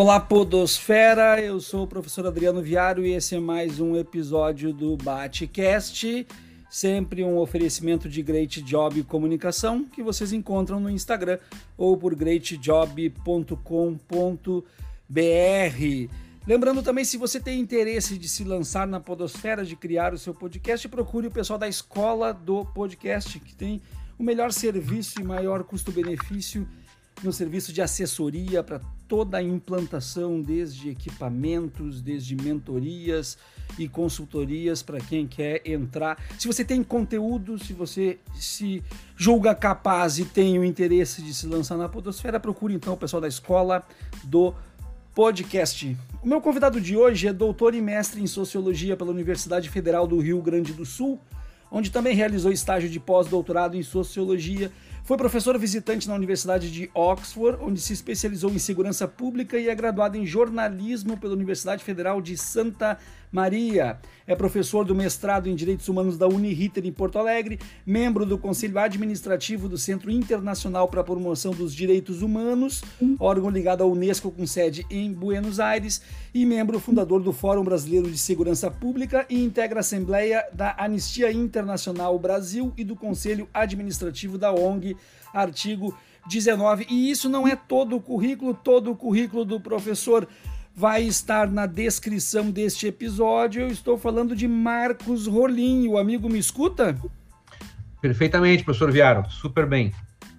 Olá, Podosfera. Eu sou o professor Adriano Viário e esse é mais um episódio do Batecast. Sempre um oferecimento de Great Job Comunicação que vocês encontram no Instagram ou por greatjob.com.br. Lembrando também, se você tem interesse de se lançar na Podosfera, de criar o seu podcast, procure o pessoal da Escola do Podcast, que tem o melhor serviço e maior custo-benefício no serviço de assessoria para toda a implantação, desde equipamentos, desde mentorias e consultorias para quem quer entrar. Se você tem conteúdo, se você se julga capaz e tem o interesse de se lançar na Podosfera, procure então o pessoal da escola do podcast. O meu convidado de hoje é doutor e mestre em sociologia pela Universidade Federal do Rio Grande do Sul, onde também realizou estágio de pós-doutorado em sociologia foi professor visitante na Universidade de Oxford, onde se especializou em segurança pública e é graduado em jornalismo pela Universidade Federal de Santa Maria. É professor do mestrado em Direitos Humanos da Uniriter em Porto Alegre, membro do Conselho Administrativo do Centro Internacional para a Promoção dos Direitos Humanos, órgão ligado à Unesco com sede em Buenos Aires, e membro fundador do Fórum Brasileiro de Segurança Pública e integra a Assembleia da Anistia Internacional Brasil e do Conselho Administrativo da ONG, artigo 19. E isso não é todo o currículo, todo o currículo do professor vai estar na descrição deste episódio. Eu estou falando de Marcos Rolim. O amigo me escuta? Perfeitamente, professor Viaro. Super bem.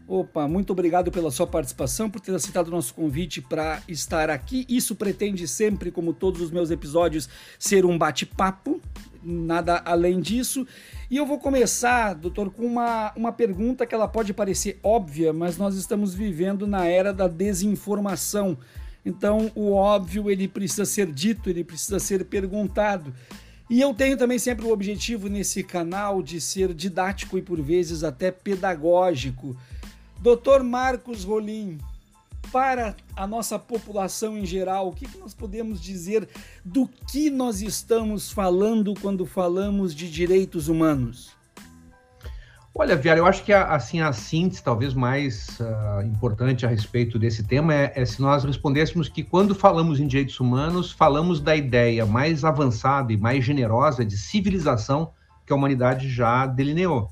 Opa, muito obrigado pela sua participação, por ter aceitado o nosso convite para estar aqui. Isso pretende sempre, como todos os meus episódios, ser um bate-papo, nada além disso. E eu vou começar, doutor, com uma, uma pergunta que ela pode parecer óbvia, mas nós estamos vivendo na era da desinformação. Então, o óbvio ele precisa ser dito, ele precisa ser perguntado. E eu tenho também sempre o objetivo nesse canal de ser didático e por vezes até pedagógico. Doutor Marcos Rolim, para a nossa população em geral, o que, que nós podemos dizer do que nós estamos falando quando falamos de direitos humanos? Olha, Viara, eu acho que a, assim a síntese talvez mais uh, importante a respeito desse tema é, é, se nós respondêssemos que quando falamos em direitos humanos, falamos da ideia mais avançada e mais generosa de civilização que a humanidade já delineou.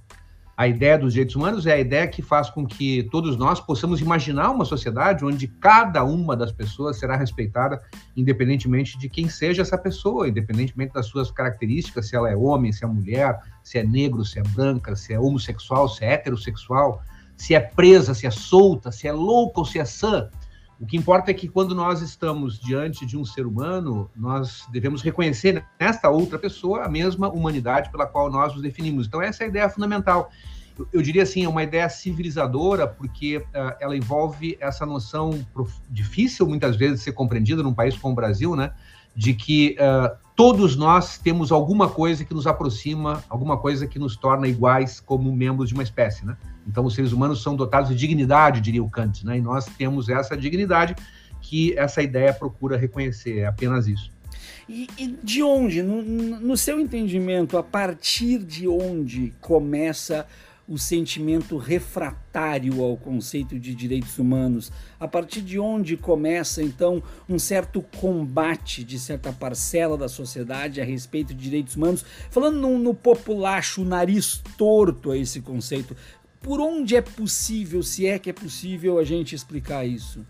A ideia dos direitos humanos é a ideia que faz com que todos nós possamos imaginar uma sociedade onde cada uma das pessoas será respeitada, independentemente de quem seja essa pessoa, independentemente das suas características, se ela é homem, se é mulher, se é negro, se é branca, se é homossexual, se é heterossexual, se é presa, se é solta, se é louca ou se é sã. O que importa é que quando nós estamos diante de um ser humano, nós devemos reconhecer nesta outra pessoa a mesma humanidade pela qual nós nos definimos. Então, essa é a ideia fundamental. Eu, eu diria assim, é uma ideia civilizadora, porque uh, ela envolve essa noção difícil, muitas vezes, de ser compreendida num país como o Brasil, né? De que uh, todos nós temos alguma coisa que nos aproxima, alguma coisa que nos torna iguais como membros de uma espécie, né? Então, os seres humanos são dotados de dignidade, diria o Kant, né? E nós temos essa dignidade que essa ideia procura reconhecer, é apenas isso. E, e de onde, no, no seu entendimento, a partir de onde começa o sentimento refratário ao conceito de direitos humanos? A partir de onde começa, então, um certo combate de certa parcela da sociedade a respeito de direitos humanos? Falando no, no populacho, o nariz torto a esse conceito, por onde é possível, se é que é possível, a gente explicar isso?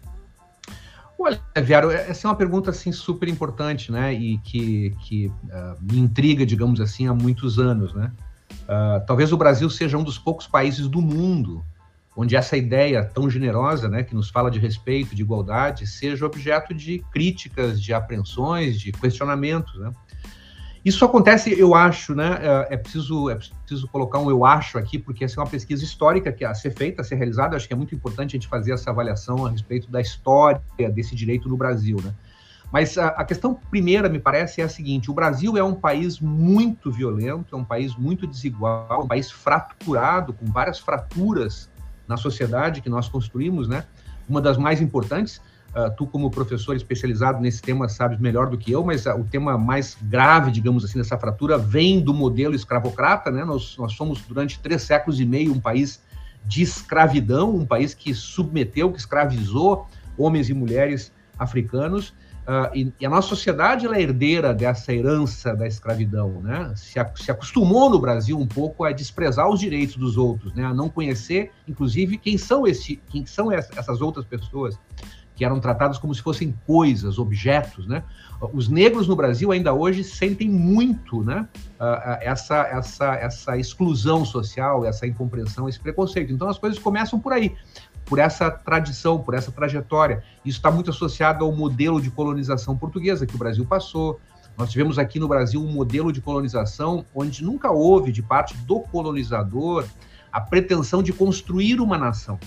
Olha, Viaro, essa é uma pergunta assim super importante, né? E que, que uh, me intriga, digamos assim, há muitos anos, né? Uh, talvez o Brasil seja um dos poucos países do mundo onde essa ideia tão generosa, né, que nos fala de respeito, de igualdade, seja objeto de críticas, de apreensões, de questionamentos, né? Isso acontece, eu acho, né? É, é preciso, é preciso colocar um eu acho aqui, porque essa é uma pesquisa histórica que a ser feita, a ser realizada. Acho que é muito importante a gente fazer essa avaliação a respeito da história desse direito no Brasil, né? Mas a, a, questão primeira, me parece, é a seguinte: o Brasil é um país muito violento, é um país muito desigual, um país fraturado, com várias fraturas na sociedade que nós construímos, né? Uma das mais importantes Uh, tu, como professor especializado nesse tema, sabes melhor do que eu, mas uh, o tema mais grave, digamos assim, dessa fratura vem do modelo escravocrata, né? Nós, nós somos, durante três séculos e meio, um país de escravidão, um país que submeteu, que escravizou homens e mulheres africanos, Uh, e, e, a nossa sociedade é herdeira dessa herança da escravidão, né? Se, a, se, acostumou no Brasil um pouco a desprezar os direitos dos outros, né? A não conhecer, inclusive, quem são, esse, quem são essas outras pessoas que eram tratadas como se fossem coisas, objetos, né? Os negros no Brasil ainda hoje sentem muito, né? Essa, essa, essa exclusão social, essa incompreensão, esse preconceito. Então as coisas começam por aí por essa tradição, por essa trajetória. Isso está muito associado ao modelo de colonização portuguesa que o Brasil passou. Nós tivemos aqui no Brasil um modelo de colonização onde nunca houve, de parte do colonizador, a pretensão de construir uma nação.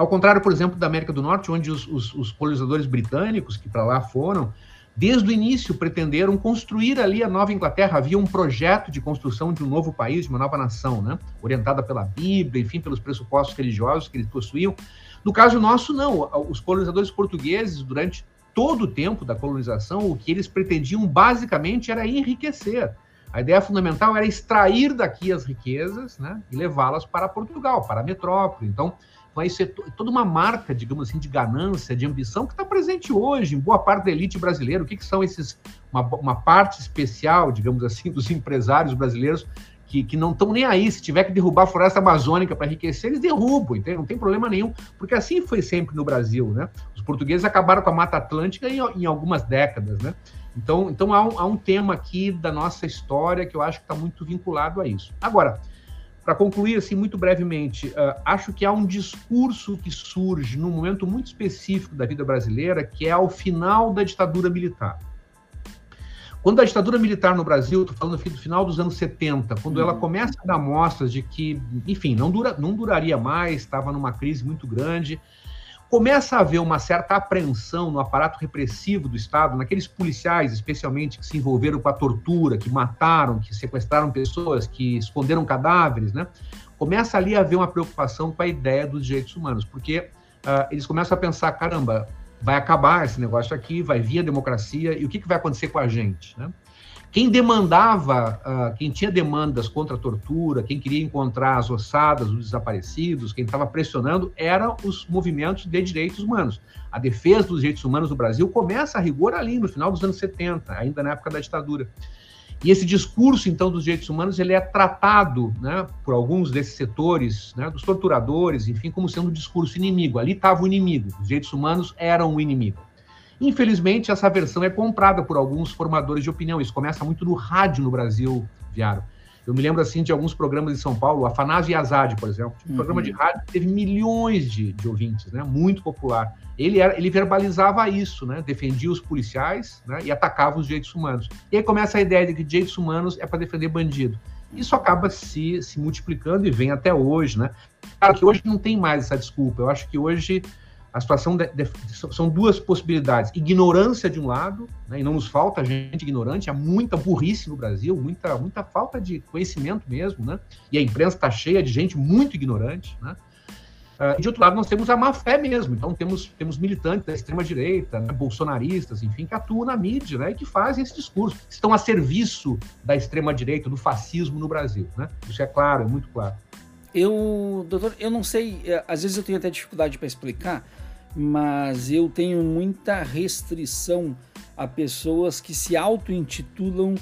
Ao contrário, por exemplo, da América do Norte, onde os, os, os colonizadores britânicos que para lá foram, desde o início pretenderam construir ali a Nova Inglaterra. Havia um projeto de construção de um novo país, de uma nova nação, né? orientada pela Bíblia, enfim, pelos pressupostos religiosos que eles possuíam. No caso nosso, não. Os colonizadores portugueses, durante todo o tempo da colonização, o que eles pretendiam basicamente era enriquecer. A ideia fundamental era extrair daqui as riquezas né, e levá-las para Portugal, para a metrópole. Então, vai ser toda uma marca, digamos assim, de ganância, de ambição que está presente hoje em boa parte da elite brasileira. O que, que são esses, uma, uma, parte especial, digamos assim, dos empresários brasileiros que, que não estão nem aí. Se tiver que derrubar a floresta amazônica para enriquecer, eles derrubam, entende? não tem problema nenhum, porque assim foi sempre no Brasil, né? Os portugueses acabaram com a Mata Atlântica em, em algumas décadas, né? Então, então há, um, há um tema aqui da nossa história que eu acho que está muito vinculado a isso. Agora, para concluir, assim, muito brevemente, uh, acho que há um discurso que surge num momento muito específico da vida brasileira, que é ao final da ditadura militar. Quando a ditadura militar no Brasil, estou falando aqui do final dos anos 70, quando uhum. ela começa a dar mostras de que, enfim, não, dura, não duraria mais, estava numa crise muito grande, começa a haver uma certa apreensão no aparato repressivo do Estado, naqueles policiais, especialmente, que se envolveram com a tortura, que mataram, que sequestraram pessoas, que esconderam cadáveres, né? Começa ali a haver uma preocupação com a ideia dos direitos humanos, porque uh, eles começam a pensar, caramba, vai acabar esse negócio aqui, vai vir a democracia, e o que, que vai acontecer com a gente, né? Quem demandava, uh, quem tinha demandas contra a tortura, quem queria encontrar as ossadas, os desaparecidos, quem estava pressionando, eram os movimentos de direitos humanos. A defesa dos direitos humanos no Brasil começa a rigor ali, no final dos anos 70, ainda na época da ditadura. E esse discurso, então, dos direitos humanos, ele é tratado né, por alguns desses setores, né, dos torturadores, enfim, como sendo um discurso inimigo. Ali estava o inimigo, os direitos humanos eram o inimigo. Infelizmente, essa versão é comprada por alguns formadores de opinião. Isso começa muito no rádio no Brasil, Viaro. Eu me lembro assim de alguns programas de São Paulo, Afanásio Yazad, por exemplo, um uhum. programa de rádio que teve milhões de, de ouvintes, né? Muito popular. Ele, era, ele verbalizava isso, né? Defendia os policiais né? e atacava os direitos humanos. E aí começa a ideia de que direitos humanos é para defender bandido. Isso acaba se, se multiplicando e vem até hoje, né? Claro que hoje não tem mais essa desculpa. Eu acho que hoje a situação de, de, são duas possibilidades: ignorância de um lado, né, e não nos falta gente ignorante, há muita burrice no Brasil, muita, muita falta de conhecimento mesmo, né? E a imprensa está cheia de gente muito ignorante, né? Uh, e de outro lado, nós temos a má fé mesmo. Então, temos, temos militantes da extrema-direita, né, bolsonaristas, enfim, que atuam na mídia né, e que fazem esse discurso, estão a serviço da extrema-direita, do fascismo no Brasil. Né? Isso é claro, é muito claro. Eu, doutor, eu não sei, é, às vezes eu tenho até dificuldade para explicar, mas eu tenho muita restrição a pessoas que se auto-intitulam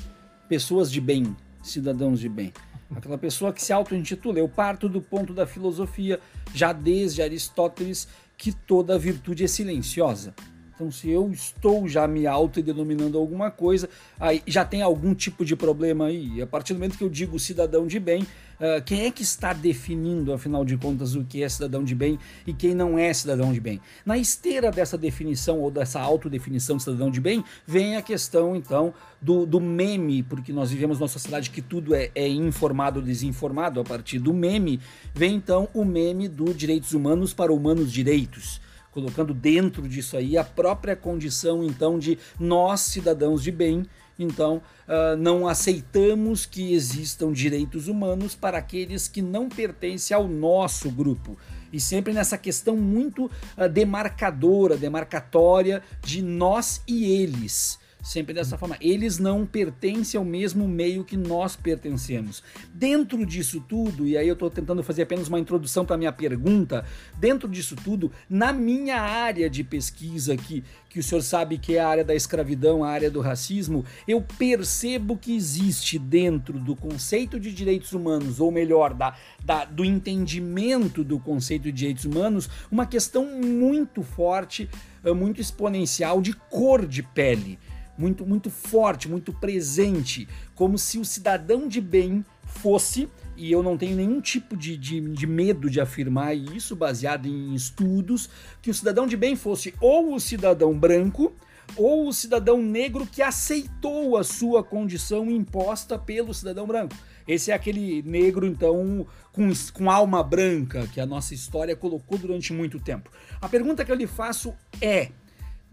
pessoas de bem, cidadãos de bem. Aquela pessoa que se auto-intitula. Eu parto do ponto da filosofia, já desde Aristóteles, que toda virtude é silenciosa. Então, se eu estou já me autodenominando alguma coisa, aí já tem algum tipo de problema aí. A partir do momento que eu digo cidadão de bem, uh, quem é que está definindo, afinal de contas, o que é cidadão de bem e quem não é cidadão de bem? Na esteira dessa definição ou dessa autodefinição de cidadão de bem, vem a questão, então, do, do meme, porque nós vivemos numa sociedade que tudo é, é informado ou desinformado a partir do meme, vem então o meme do direitos humanos para humanos direitos colocando dentro disso aí a própria condição então de nós cidadãos de bem. Então uh, não aceitamos que existam direitos humanos para aqueles que não pertencem ao nosso grupo. E sempre nessa questão muito uh, demarcadora demarcatória de nós e eles Sempre dessa forma. Eles não pertencem ao mesmo meio que nós pertencemos. Dentro disso tudo, e aí eu estou tentando fazer apenas uma introdução para minha pergunta, dentro disso tudo, na minha área de pesquisa, que, que o senhor sabe que é a área da escravidão, a área do racismo, eu percebo que existe dentro do conceito de direitos humanos, ou melhor, da, da, do entendimento do conceito de direitos humanos, uma questão muito forte, eh, muito exponencial de cor de pele muito, muito forte, muito presente, como se o cidadão de bem fosse, e eu não tenho nenhum tipo de, de, de, medo de afirmar isso, baseado em estudos, que o cidadão de bem fosse ou o cidadão branco ou o cidadão negro que aceitou a sua condição imposta pelo cidadão branco. Esse é aquele negro, então, com, com alma branca que a nossa história colocou durante muito tempo. A pergunta que eu lhe faço é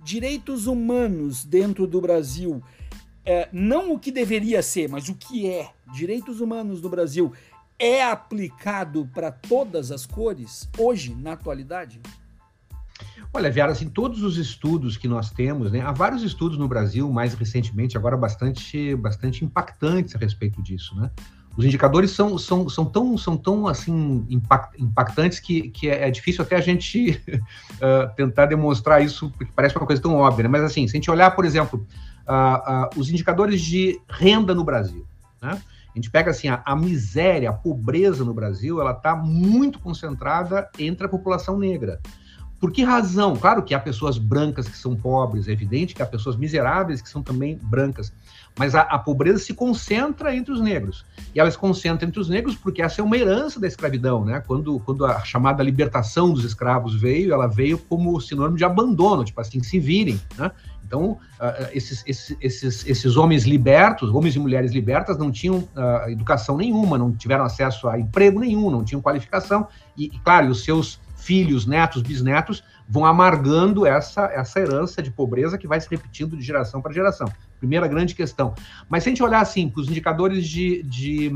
direitos humanos dentro do Brasil, é, não o que deveria ser, mas o que é, direitos humanos no Brasil, é aplicado para todas as cores hoje, na atualidade? Olha, Viara, assim, todos os estudos que nós temos, né, há vários estudos no Brasil, mais recentemente, agora bastante, bastante impactantes a respeito disso, né? Os indicadores são, são, são tão, são tão assim, impactantes que, que é, é difícil até a gente uh, tentar demonstrar isso, porque parece uma coisa tão óbvia, né? Mas assim, se a gente olhar, por exemplo, uh, uh, os indicadores de renda no Brasil, né? A gente pega assim, a, a miséria, a pobreza no Brasil, ela está muito concentrada entre a população negra. Por que razão? Claro que há pessoas brancas que são pobres, é evidente que há pessoas miseráveis que são também brancas, mas a, a, pobreza se concentra entre os negros. E ela se concentra entre os negros porque essa é uma herança da escravidão, né? Quando, quando a chamada libertação dos escravos veio, ela veio como sinônimo de abandono, tipo assim, se virem, né? Então, uh, esses, esses, esses, esses homens libertos, homens e mulheres libertas, não tinham uh, educação nenhuma, não tiveram acesso a emprego nenhum, não tinham qualificação, e, e claro, os seus filhos, netos, bisnetos vão amargando essa, essa herança de pobreza que vai se repetindo de geração para geração. Primeira grande questão. Mas se a gente olhar assim para os indicadores de, de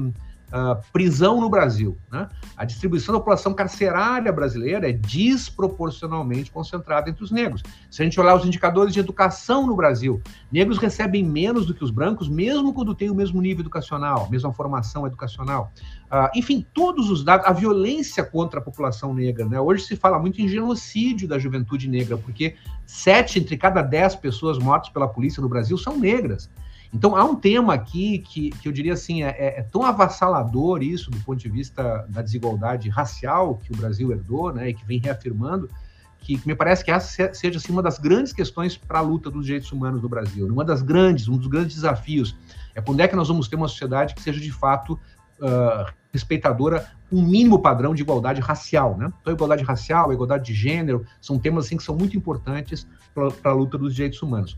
uh, prisão no Brasil. Né? A distribuição da população carcerária brasileira é desproporcionalmente concentrada entre os negros. Se a gente olhar os indicadores de educação no Brasil, negros recebem menos do que os brancos, mesmo quando têm o mesmo nível educacional, mesma formação educacional. Uh, enfim, todos os dados, a violência contra a população negra. Né? Hoje se fala muito em genocídio da juventude negra, porque sete entre cada dez pessoas mortas pela polícia no Brasil são negras. Então, há um tema aqui que, que eu diria assim, é, é, é, tão avassalador isso do ponto de vista da desigualdade racial que o Brasil herdou, né, e que vem reafirmando, que, que me parece que essa seja assim, uma das grandes questões para a luta dos direitos humanos no Brasil. Uma das grandes, um dos grandes desafios é quando é que nós vamos ter uma sociedade que seja de fato uh, respeitadora um mínimo padrão de igualdade racial, né? Então, igualdade racial, igualdade de gênero, são temas assim que são muito importantes para a luta dos direitos humanos.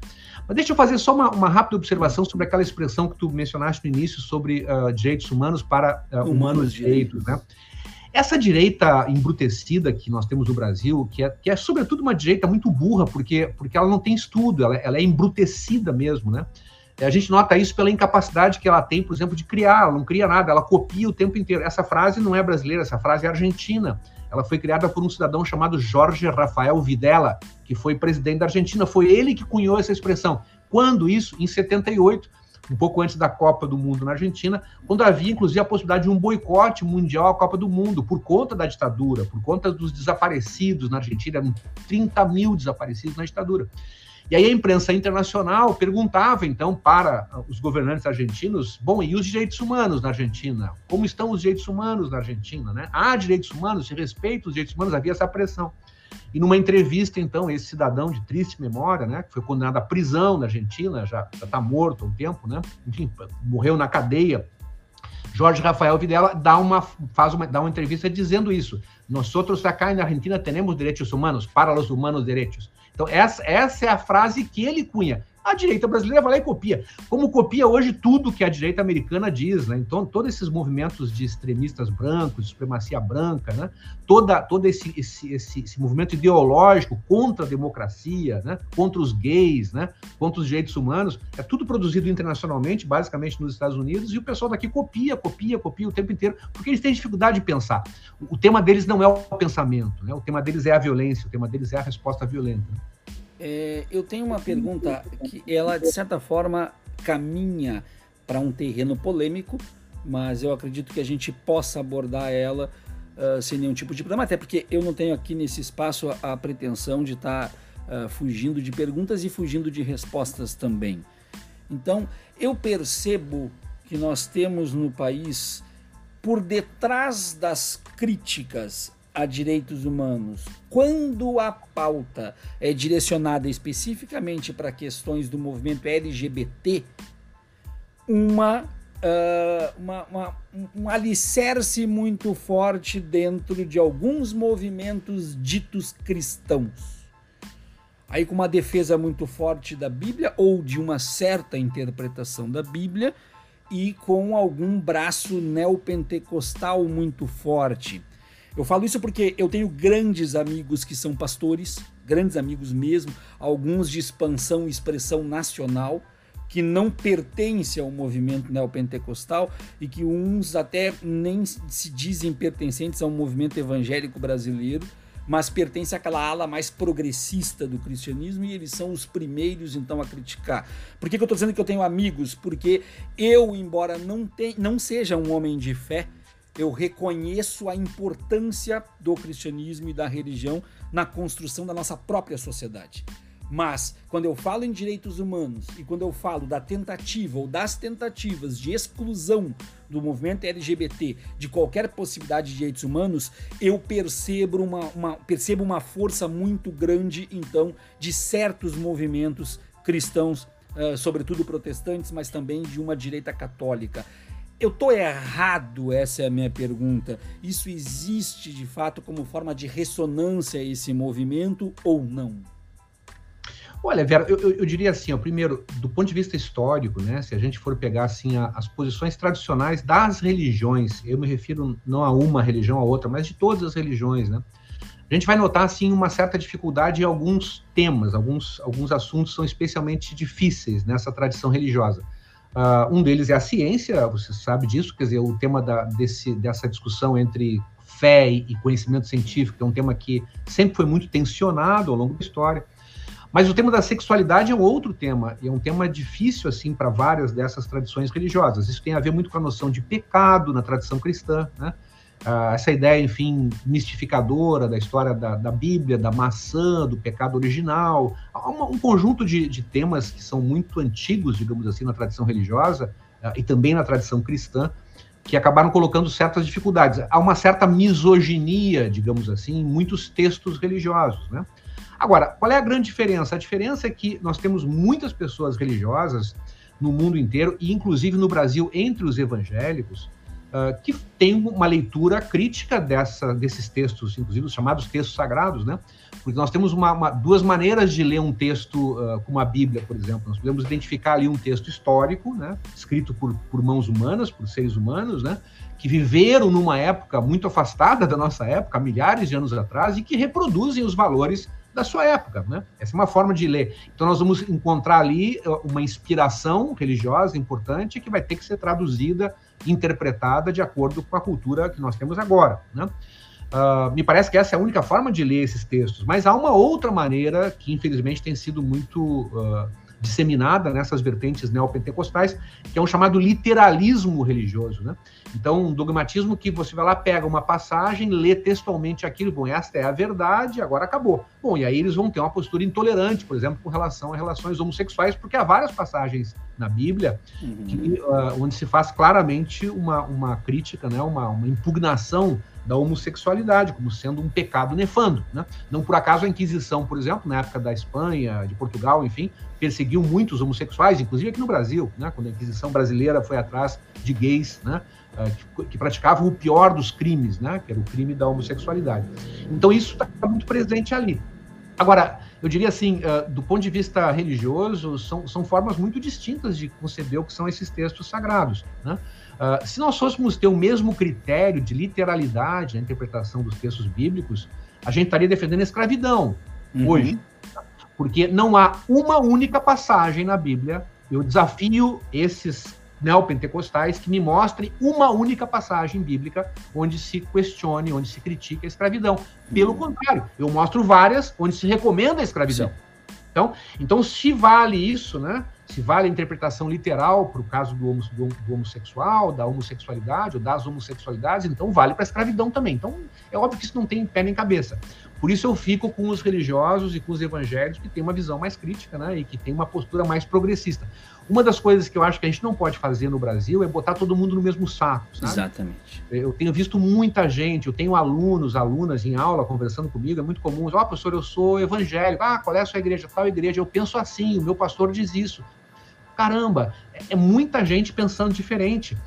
Mas deixa eu fazer só uma, uma, rápida observação sobre aquela expressão que tu mencionaste no início sobre uh, direitos humanos para uh, humanos direitos, né? Essa direita embrutecida que nós temos no Brasil, que é, que é sobretudo uma direita muito burra, porque, porque ela não tem estudo, ela, ela é embrutecida mesmo, né? A gente nota isso pela incapacidade que ela tem, por exemplo, de criar, ela não cria nada, ela copia o tempo inteiro. Essa frase não é brasileira, essa frase é argentina. Ela foi criada por um cidadão chamado Jorge Rafael Videla, que foi presidente da Argentina. Foi ele que cunhou essa expressão. Quando isso? Em 78, um pouco antes da Copa do Mundo na Argentina, quando havia inclusive a possibilidade de um boicote mundial à Copa do Mundo, por conta da ditadura, por conta dos desaparecidos na Argentina, eram 30 mil desaparecidos na ditadura. E aí a imprensa internacional perguntava, então, para os governantes argentinos, bom, e os direitos humanos na Argentina? Como estão os direitos humanos na Argentina? Né? Há direitos humanos? Se respeita os direitos humanos? Havia essa pressão. E numa entrevista, então, esse cidadão de triste memória, né, que foi condenado à prisão na Argentina, já está morto há um tempo, né, enfim, morreu na cadeia, Jorge Rafael Videla dá uma, faz uma, dá uma entrevista dizendo isso. Nós outros acá na Argentina temos direitos humanos, para os humanos direitos. Então, essa, essa é a frase que ele cunha. A direita brasileira vai lá e copia. Como copia hoje tudo que a direita americana diz, né? Então, todos esses movimentos de extremistas brancos, de supremacia branca, né? Toda, todo esse, esse, esse, esse movimento ideológico contra a democracia, né? Contra os gays, né? Contra os direitos humanos, é tudo produzido internacionalmente, basicamente nos Estados Unidos, e o pessoal daqui copia, copia, copia o tempo inteiro, porque eles têm dificuldade de pensar. O, tema deles não é o pensamento, né? O tema deles é a violência, o tema deles é a resposta violenta. Né? É, eu tenho uma pergunta que ela, de certa forma, caminha para um terreno polêmico, mas eu acredito que a gente possa abordar ela uh, sem nenhum tipo de problema, até porque eu não tenho aqui nesse espaço a, a pretensão de estar tá, uh, fugindo de perguntas e fugindo de respostas também. Então, eu percebo que nós temos no país, por detrás das críticas a direitos humanos, quando a pauta é direcionada especificamente para questões do movimento LGBT, uma, uh, uma, uma, um alicerce muito forte dentro de alguns movimentos ditos cristãos. Aí, com uma defesa muito forte da Bíblia ou de uma certa interpretação da Bíblia, e com algum braço neopentecostal muito forte. Eu falo isso porque eu tenho grandes amigos que são pastores, grandes amigos mesmo, alguns de expansão e expressão nacional, que não pertencem ao movimento neopentecostal e que uns até nem se dizem pertencentes ao movimento evangélico brasileiro, mas pertencem àquela ala mais progressista do cristianismo e eles são os primeiros então a criticar. Por que, que eu estou dizendo que eu tenho amigos? Porque eu, embora não, te, não seja um homem de fé, eu reconheço a importância do cristianismo e da religião na construção da nossa própria sociedade. Mas, quando eu falo em direitos humanos e quando eu falo da tentativa ou das tentativas de exclusão do movimento LGBT de qualquer possibilidade de direitos humanos, eu percebo uma, uma, percebo uma força muito grande, então, de certos movimentos cristãos, uh, sobretudo protestantes, mas também de uma direita católica. Eu tô errado? Essa é a minha pergunta. Isso existe de fato como forma de ressonância a esse movimento ou não? Olha, Vera, eu, eu, diria assim, ó, primeiro, do ponto de vista histórico, né, se a gente for pegar assim a, as posições tradicionais das religiões, eu me refiro não a uma religião a outra, mas de todas as religiões, né, a gente vai notar assim uma certa dificuldade em alguns temas, alguns alguns assuntos são especialmente difíceis nessa tradição religiosa. Uh, um deles é a ciência, você sabe disso, quer dizer, o tema da, desse, dessa discussão entre fé e conhecimento científico é um tema que sempre foi muito tensionado ao longo da história. Mas o tema da sexualidade é outro tema, e é um tema difícil, assim, para várias dessas tradições religiosas. Isso tem a ver muito com a noção de pecado na tradição cristã, né? Ah, essa ideia, enfim, mistificadora da história da, da Bíblia, da maçã, do pecado original. Uma, um conjunto de, de, temas que são muito antigos, digamos assim, na tradição religiosa ah, e também na tradição cristã, que acabaram colocando certas dificuldades. Há uma certa misoginia, digamos assim, em muitos textos religiosos, né? Agora, qual é a grande diferença? A diferença é que nós temos muitas pessoas religiosas no mundo inteiro, e inclusive no Brasil, entre os evangélicos, uh, que têm uma leitura crítica dessa, desses textos, inclusive os chamados textos sagrados, né? Porque nós temos uma, uma, duas maneiras de ler um texto, uh, como a Bíblia, por exemplo. Nós podemos identificar ali um texto histórico, né? Escrito por, por mãos humanas, por seres humanos, né? Que viveram numa época muito afastada da nossa época, milhares de anos atrás, e que reproduzem os valores da sua época, né? Essa é uma forma de ler. Então nós vamos encontrar ali uh, uma inspiração religiosa importante que vai ter que ser traduzida, interpretada de acordo com a cultura que nós temos agora, né? Uh, me parece que essa é a única forma de ler esses textos, mas há uma outra maneira que infelizmente tem sido muito uh, disseminada nessas vertentes neopentecostais, que é um chamado literalismo religioso, né? Então, um dogmatismo que você vai lá, pega uma passagem, lê textualmente aquilo, bom, esta é a verdade, agora acabou. Bom, e aí eles vão ter uma postura intolerante, por exemplo, com relação a relações homossexuais, porque há várias passagens na Bíblia uhum. que, uh, onde se faz claramente uma, uma crítica, né, uma, uma impugnação da homossexualidade como sendo um pecado nefando. Né? Não por acaso a Inquisição, por exemplo, na época da Espanha, de Portugal, enfim, perseguiu muitos homossexuais, inclusive aqui no Brasil, né? quando a Inquisição brasileira foi atrás de gays né? Ah, que, que, praticavam o pior dos crimes, né? que era o crime da homossexualidade. Então isso está muito presente ali. Agora, eu diria assim, uh, do ponto de vista religioso, são, são formas muito distintas de conceber o que são esses textos sagrados. Né? Uh, se nós fôssemos ter o mesmo critério de literalidade na interpretação dos textos bíblicos, a gente estaria defendendo a escravidão uhum. hoje. Porque não há uma única passagem na Bíblia. Eu desafio esses neopentecostais que me mostrem uma única passagem bíblica onde se questione, onde se critique a escravidão. Pelo contrário, eu mostro várias onde se recomenda a escravidão. Então, então se vale isso, né? Se vale a interpretação literal para o caso do, homo, do, do, homossexual, da homossexualidade ou das homossexualidades, então vale para a escravidão também. Então, é óbvio que isso não tem pé nem cabeça. Por isso eu fico com os religiosos e com os evangélicos que têm uma visão mais crítica, né? E que tem uma postura mais progressista. Uma das coisas que eu acho que a gente não pode fazer no Brasil é botar todo mundo no mesmo saco. Sabe? Exatamente. Eu tenho visto muita gente, eu tenho alunos, alunas em aula conversando comigo, é muito comum. Ó, oh, professor, eu sou evangélico. Ah, qual é a sua igreja? Tal igreja. Eu penso assim, o meu pastor diz isso. Caramba, é muita gente pensando diferente.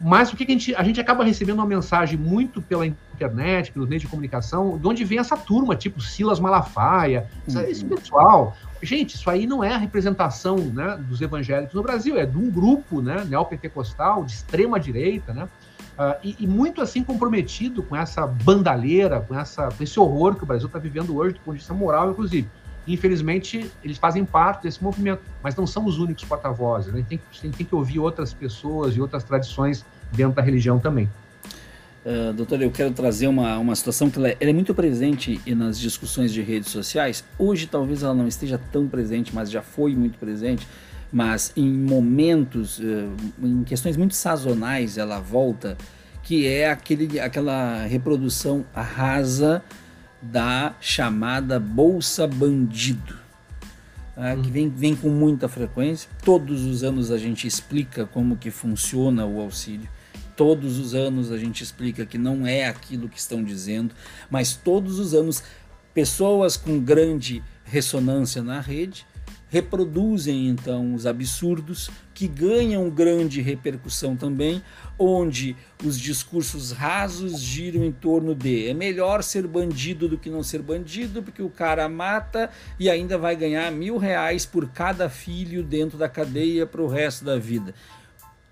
Mas o que, que a, gente, a gente acaba recebendo uma mensagem muito pela internet, pelos meios de comunicação, de onde vem essa turma, tipo Silas Malafaia, uhum. esse pessoal. Gente, isso aí não é a representação né, dos evangélicos no Brasil, é de um grupo né, neopentecostal, de extrema direita, né? Uh, e, e, muito assim comprometido com essa bandalheira, com, essa, com esse horror que o Brasil está vivendo hoje, do ponto de vista moral, inclusive. infelizmente, eles fazem parte desse movimento, mas não são os únicos porta-vozes. Né? A, gente tem, tem que ouvir outras pessoas e outras tradições dentro da religião também. Uh, doutor, eu quero trazer uma, uma situação que ela é, ela é, muito presente nas discussões de redes sociais. Hoje talvez ela não esteja tão presente, mas já foi muito presente. Mas em momentos, uh, em questões muito sazonais, ela volta, que é aquele, aquela reprodução rasa da chamada Bolsa Bandido. Uh, que vem, vem com muita frequência. Todos os anos a gente explica como que funciona o auxílio Todos os anos a gente explica que não é aquilo que estão dizendo, mas todos os anos pessoas com grande ressonância na rede reproduzem então os absurdos que ganham grande repercussão também, onde os discursos rasos giram em torno de é melhor ser bandido do que não ser bandido, porque o cara mata e ainda vai ganhar mil reais por cada filho dentro da cadeia para o resto da vida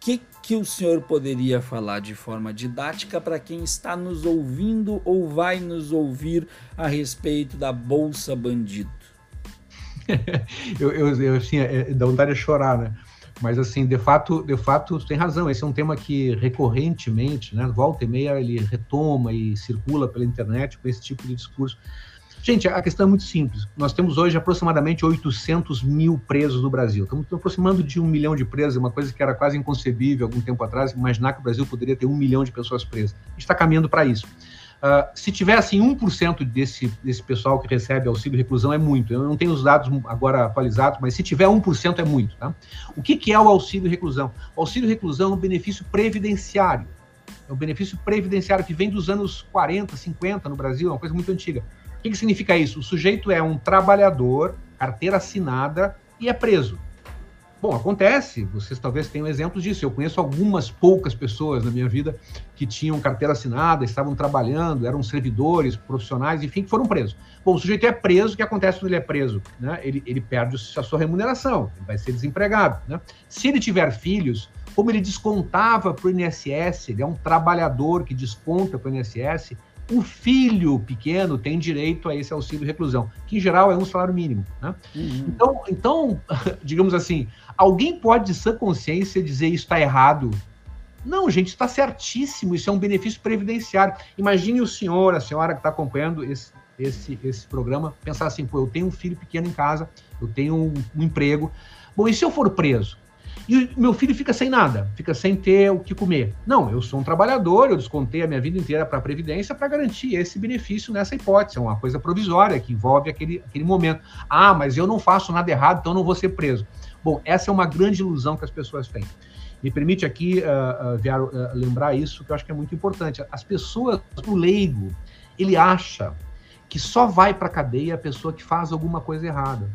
que, que o senhor poderia falar de forma didática para quem está nos ouvindo ou vai nos ouvir a respeito da Bolsa Bandido? eu, eu, eu, assim, é, dá vontade de chorar, né? Mas, assim, de fato, de fato, tem razão. Esse é um tema que recorrentemente, né, volta e meia, ele retoma e circula pela internet com esse tipo de discurso. Gente, a questão é muito simples. Nós temos hoje aproximadamente 800 mil presos no Brasil. Estamos aproximando de um milhão de presos, uma coisa que era quase inconcebível algum tempo atrás, imaginar que o Brasil poderia ter um milhão de pessoas presas. Está caminhando para isso. Uh, se tivesse assim, 1% desse, desse pessoal que recebe auxílio reclusão, é muito. Eu não tenho os dados agora atualizados, mas se tiver 1% é muito. Tá? O que, que é o auxílio reclusão? O auxílio reclusão é um benefício previdenciário. É um benefício previdenciário que vem dos anos 40, 50 no Brasil, é uma coisa muito antiga. O que, que significa isso? O sujeito é um trabalhador, carteira assinada e é preso. Bom, acontece, vocês talvez tenham exemplos disso. Eu conheço algumas poucas pessoas na minha vida que tinham carteira assinada, estavam trabalhando, eram servidores, profissionais, enfim, que foram presos. Bom, o sujeito é preso, o que acontece quando ele é preso? Né? Ele, ele perde a sua remuneração, ele vai ser desempregado. Né? Se ele tiver filhos, como ele descontava para o INSS, ele é um trabalhador que desconta para o INSS, o filho pequeno tem direito a esse auxílio reclusão, que em geral é um salário mínimo. Né? Uhum. Então, então, digamos assim, alguém pode de sã consciência dizer isso está errado? Não, gente, está certíssimo, isso é um benefício previdenciário. Imagine o senhor, a senhora que está acompanhando esse, esse, esse programa, pensar assim, pô, eu tenho um filho pequeno em casa, eu tenho um, um emprego. Bom, e se eu for preso? E meu filho fica sem nada, fica sem ter o que comer. Não, eu sou um trabalhador, eu descontei a minha vida inteira para a Previdência para garantir esse benefício nessa hipótese. É uma coisa provisória que envolve aquele, aquele momento. Ah, mas eu não faço nada errado, então não vou ser preso. Bom, essa é uma grande ilusão que as pessoas têm. Me permite aqui, uh, uh, Viaro, uh, lembrar isso, que eu acho que é muito importante. As pessoas, o leigo, ele acha que só vai para a cadeia a pessoa que faz alguma coisa errada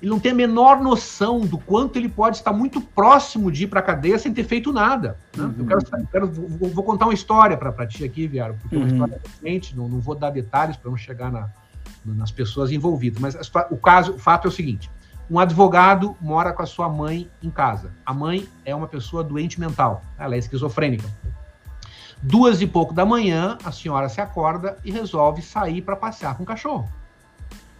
ele não tem a menor noção do quanto ele pode estar muito próximo de ir para a cadeia sem ter feito nada. Né? Uhum. Eu quero, eu quero vou, vou, contar uma história para ti aqui, Viaro, porque é uma uhum. história recente, não, não vou dar detalhes para não chegar na, nas pessoas envolvidas, mas o caso, o fato é o seguinte: um advogado mora com a sua mãe em casa. A mãe é uma pessoa doente mental, ela é esquizofrênica. Duas e pouco da manhã, a senhora se acorda e resolve sair para passear com o cachorro.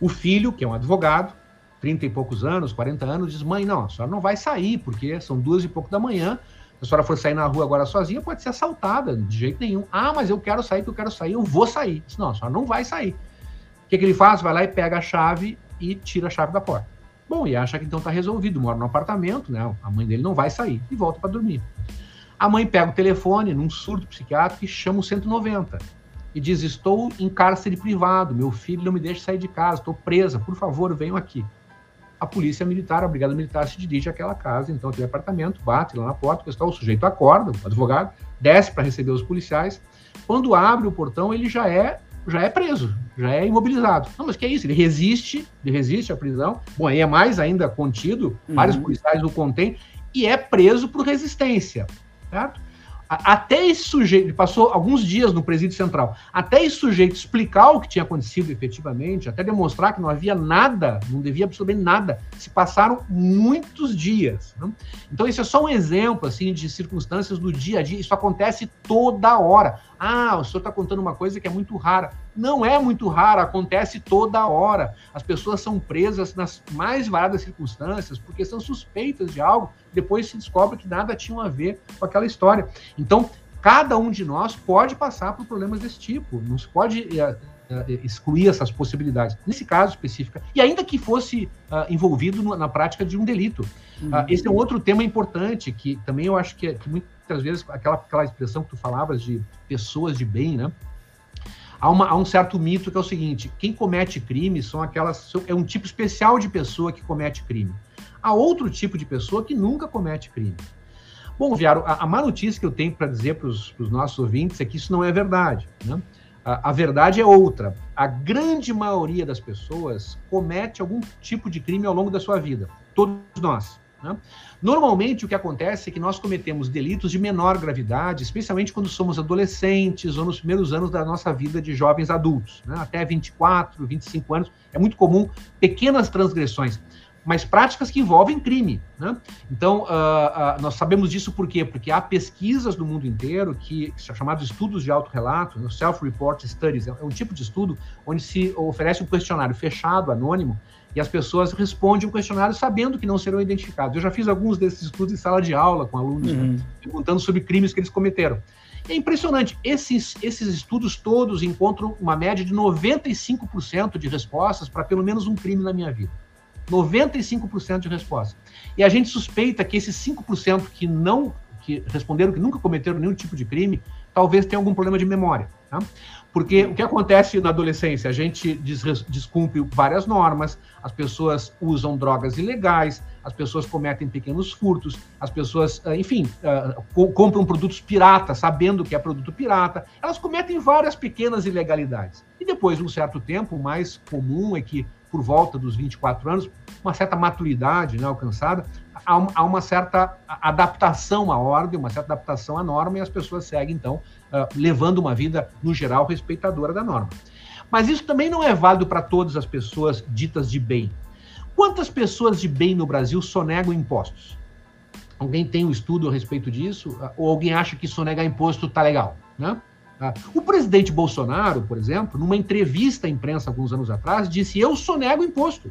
O filho, que é um advogado, 30 e poucos anos, 40 anos, diz: mãe, não, a senhora não vai sair, porque são duas e pouco da manhã. Se a senhora for sair na rua agora sozinha, pode ser assaltada, de jeito nenhum. Ah, mas eu quero sair, que eu quero sair, eu vou sair. Diz, não, a senhora não vai sair. O que, que ele faz? Vai lá e pega a chave e tira a chave da porta. Bom, e acha que então está resolvido, mora no apartamento, né? A mãe dele não vai sair e volta para dormir. A mãe pega o telefone num surto psiquiátrico e chama o 190 e diz: Estou em cárcere privado, meu filho não me deixa sair de casa, estou presa, por favor, venham aqui. A polícia militar, a brigada militar se dirige àquela casa, então aquele apartamento, bate lá na porta, o, pessoal, o sujeito acorda, o advogado, desce para receber os policiais. Quando abre o portão, ele já é já é preso, já é imobilizado. Não, mas que é isso? Ele resiste, ele resiste à prisão. Bom, aí é mais ainda contido, uhum. vários policiais o contêm, e é preso por resistência, certo? Até esse sujeito, ele passou alguns dias no presídio central, até esse sujeito explicar o que tinha acontecido efetivamente, até demonstrar que não havia nada, não devia absolutamente nada, se passaram muitos dias. Né? Então, isso é só um exemplo assim de circunstâncias do dia a dia, isso acontece toda hora. Ah, o senhor está contando uma coisa que é muito rara. Não é muito rara, acontece toda hora. As pessoas são presas nas mais variadas circunstâncias porque são suspeitas de algo, depois se descobre que nada tinha a ver com aquela história. Então, cada um de nós pode passar por problemas desse tipo, não se pode é, é, excluir essas possibilidades. Nesse caso específico, e ainda que fosse uh, envolvido no, na prática de um delito. Uhum. Uh, esse é um outro tema importante que também eu acho que, que muitas vezes aquela, aquela expressão que tu falavas de pessoas de bem, né? Há, uma, há, um certo mito que é o seguinte: quem comete crime são aquelas. é um tipo especial de pessoa que comete crime. Há outro tipo de pessoa que nunca comete crime. Bom, Viaro, a, a má notícia que eu tenho para dizer para os nossos ouvintes é que isso não é verdade. Né? A, a, verdade é outra. A grande maioria das pessoas comete algum tipo de crime ao longo da sua vida. Todos nós. Né? Normalmente, o que acontece é que nós cometemos delitos de menor gravidade, especialmente quando somos adolescentes ou nos primeiros anos da nossa vida de jovens adultos, né? até 24, 25 anos. É muito comum pequenas transgressões, mas práticas que envolvem crime. Né? Então, uh, uh, nós sabemos disso por quê? Porque há pesquisas no mundo inteiro que são chamados estudos de autorrelato, né? self-report studies, é um tipo de estudo onde se oferece um questionário fechado, anônimo, e as pessoas respondem o questionário sabendo que não serão identificados. Eu já fiz alguns desses estudos em sala de aula com alunos, né, uhum. né, perguntando sobre crimes que eles cometeram. É impressionante. Esses, esses estudos todos encontram uma média de 95% de respostas para pelo menos um crime na minha vida. 95% de respostas. E a gente suspeita que esses 5% que não que responderam que nunca cometeram nenhum tipo de crime, talvez tenham algum problema de memória. Tá? Porque o que acontece na adolescência? A gente descumpre várias normas, as pessoas usam drogas ilegais, as pessoas cometem pequenos furtos, as pessoas, ah, enfim, uh, compram produtos piratas, sabendo que é produto pirata, elas cometem várias pequenas ilegalidades. E depois de um certo tempo, o mais comum é que, por volta dos 24 anos, uma certa maturidade né, alcançada, há uma certa adaptação à ordem, uma certa adaptação à norma, e as pessoas seguem, então, uh, levando uma vida, no geral, respeitadora da norma. Mas isso também não é válido para todas as pessoas ditas de bem. Quantas pessoas de bem no Brasil sonegam impostos? Alguém tem um estudo a respeito disso? Uh, ou alguém acha que sonegar imposto está legal? Né? Uh, o presidente Bolsonaro, por exemplo, numa entrevista à imprensa alguns anos atrás, disse: Eu sonego imposto.